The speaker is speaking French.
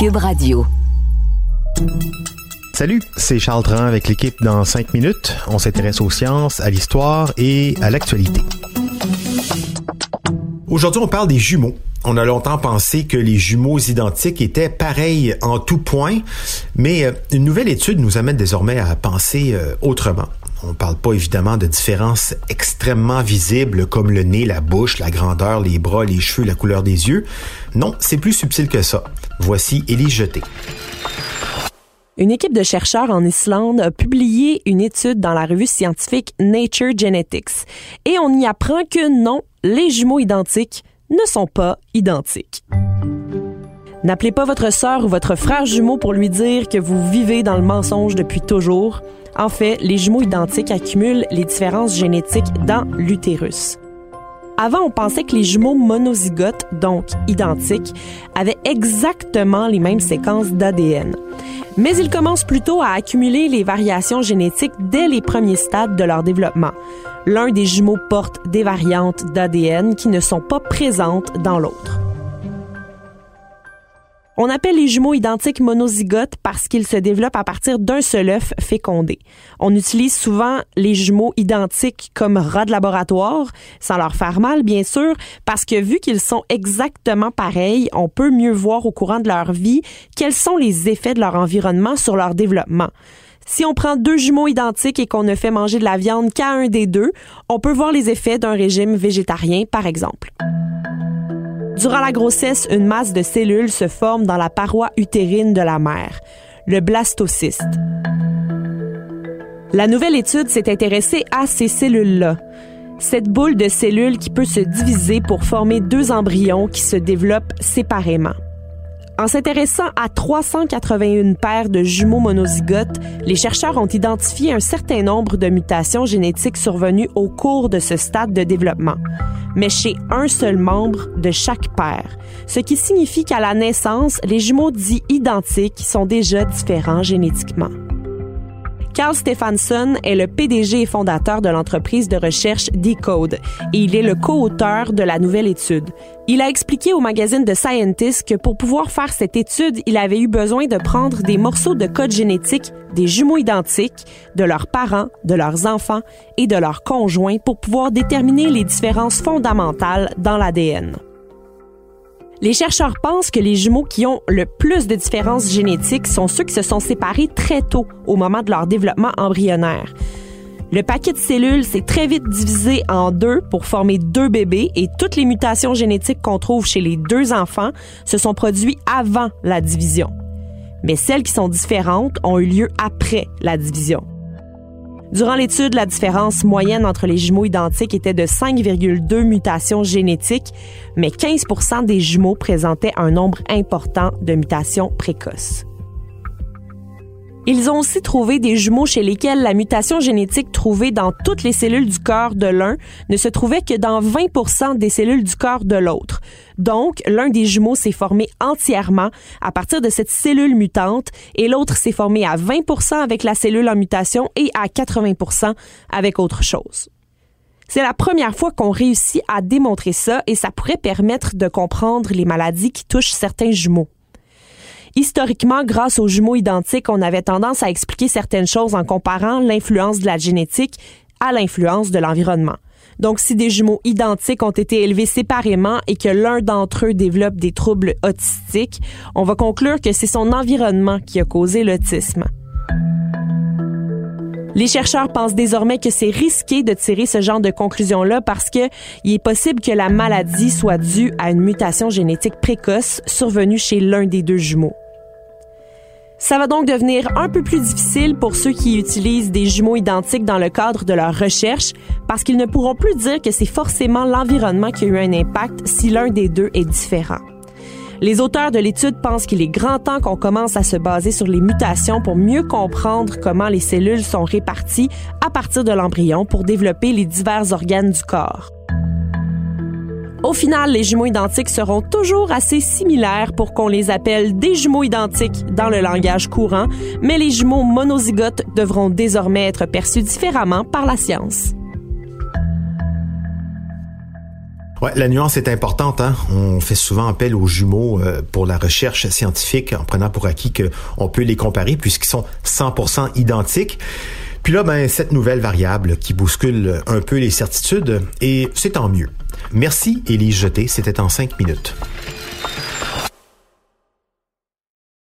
Cube Radio. Salut, c'est Charles Tran avec l'équipe dans 5 minutes. On s'intéresse aux sciences, à l'histoire et à l'actualité. Aujourd'hui, on parle des jumeaux. On a longtemps pensé que les jumeaux identiques étaient pareils en tout point, mais euh, une nouvelle étude nous amène désormais à penser euh, autrement. On ne parle pas évidemment de différences extrêmement visibles comme le nez, la bouche, la grandeur, les bras, les cheveux, la couleur des yeux. Non, c'est plus subtil que ça. Voici Élie Jeté. Une équipe de chercheurs en Islande a publié une étude dans la revue scientifique Nature Genetics et on y apprend que non, les jumeaux identiques ne sont pas identiques. N'appelez pas votre sœur ou votre frère jumeau pour lui dire que vous vivez dans le mensonge depuis toujours. En fait, les jumeaux identiques accumulent les différences génétiques dans l'utérus. Avant, on pensait que les jumeaux monozygotes, donc identiques, avaient exactement les mêmes séquences d'ADN. Mais ils commencent plutôt à accumuler les variations génétiques dès les premiers stades de leur développement. L'un des jumeaux porte des variantes d'ADN qui ne sont pas présentes dans l'autre. On appelle les jumeaux identiques monozygotes parce qu'ils se développent à partir d'un seul œuf fécondé. On utilise souvent les jumeaux identiques comme rats de laboratoire, sans leur faire mal bien sûr, parce que vu qu'ils sont exactement pareils, on peut mieux voir au courant de leur vie quels sont les effets de leur environnement sur leur développement. Si on prend deux jumeaux identiques et qu'on ne fait manger de la viande qu'à un des deux, on peut voir les effets d'un régime végétarien, par exemple. Durant la grossesse, une masse de cellules se forme dans la paroi utérine de la mère, le blastocyste. La nouvelle étude s'est intéressée à ces cellules-là. Cette boule de cellules qui peut se diviser pour former deux embryons qui se développent séparément. En s'intéressant à 381 paires de jumeaux monozygotes, les chercheurs ont identifié un certain nombre de mutations génétiques survenues au cours de ce stade de développement mais chez un seul membre de chaque paire, ce qui signifie qu'à la naissance, les jumeaux dits identiques sont déjà différents génétiquement. Carl Stephenson est le PDG et fondateur de l'entreprise de recherche Decode et il est le co-auteur de la nouvelle étude. Il a expliqué au magazine The Scientist que pour pouvoir faire cette étude, il avait eu besoin de prendre des morceaux de code génétique des jumeaux identiques, de leurs parents, de leurs enfants et de leurs conjoints pour pouvoir déterminer les différences fondamentales dans l'ADN. Les chercheurs pensent que les jumeaux qui ont le plus de différences génétiques sont ceux qui se sont séparés très tôt au moment de leur développement embryonnaire. Le paquet de cellules s'est très vite divisé en deux pour former deux bébés et toutes les mutations génétiques qu'on trouve chez les deux enfants se sont produites avant la division. Mais celles qui sont différentes ont eu lieu après la division. Durant l'étude, la différence moyenne entre les jumeaux identiques était de 5,2 mutations génétiques, mais 15% des jumeaux présentaient un nombre important de mutations précoces. Ils ont aussi trouvé des jumeaux chez lesquels la mutation génétique trouvée dans toutes les cellules du corps de l'un ne se trouvait que dans 20 des cellules du corps de l'autre. Donc, l'un des jumeaux s'est formé entièrement à partir de cette cellule mutante et l'autre s'est formé à 20 avec la cellule en mutation et à 80% avec autre chose. C'est la première fois qu'on réussit à démontrer ça et ça pourrait permettre de comprendre les maladies qui touchent certains jumeaux. Historiquement, grâce aux jumeaux identiques, on avait tendance à expliquer certaines choses en comparant l'influence de la génétique à l'influence de l'environnement. Donc, si des jumeaux identiques ont été élevés séparément et que l'un d'entre eux développe des troubles autistiques, on va conclure que c'est son environnement qui a causé l'autisme. Les chercheurs pensent désormais que c'est risqué de tirer ce genre de conclusion-là parce que il est possible que la maladie soit due à une mutation génétique précoce survenue chez l'un des deux jumeaux. Ça va donc devenir un peu plus difficile pour ceux qui utilisent des jumeaux identiques dans le cadre de leur recherche parce qu'ils ne pourront plus dire que c'est forcément l'environnement qui a eu un impact si l'un des deux est différent. Les auteurs de l'étude pensent qu'il est grand temps qu'on commence à se baser sur les mutations pour mieux comprendre comment les cellules sont réparties à partir de l'embryon pour développer les divers organes du corps. Au final, les jumeaux identiques seront toujours assez similaires pour qu'on les appelle des jumeaux identiques dans le langage courant, mais les jumeaux monozygotes devront désormais être perçus différemment par la science. Ouais, la nuance est importante. Hein? On fait souvent appel aux jumeaux euh, pour la recherche scientifique en prenant pour acquis qu'on peut les comparer puisqu'ils sont 100% identiques. Puis là, ben, cette nouvelle variable qui bouscule un peu les certitudes, et c'est tant mieux. Merci, Élise Jeté. C'était en cinq minutes.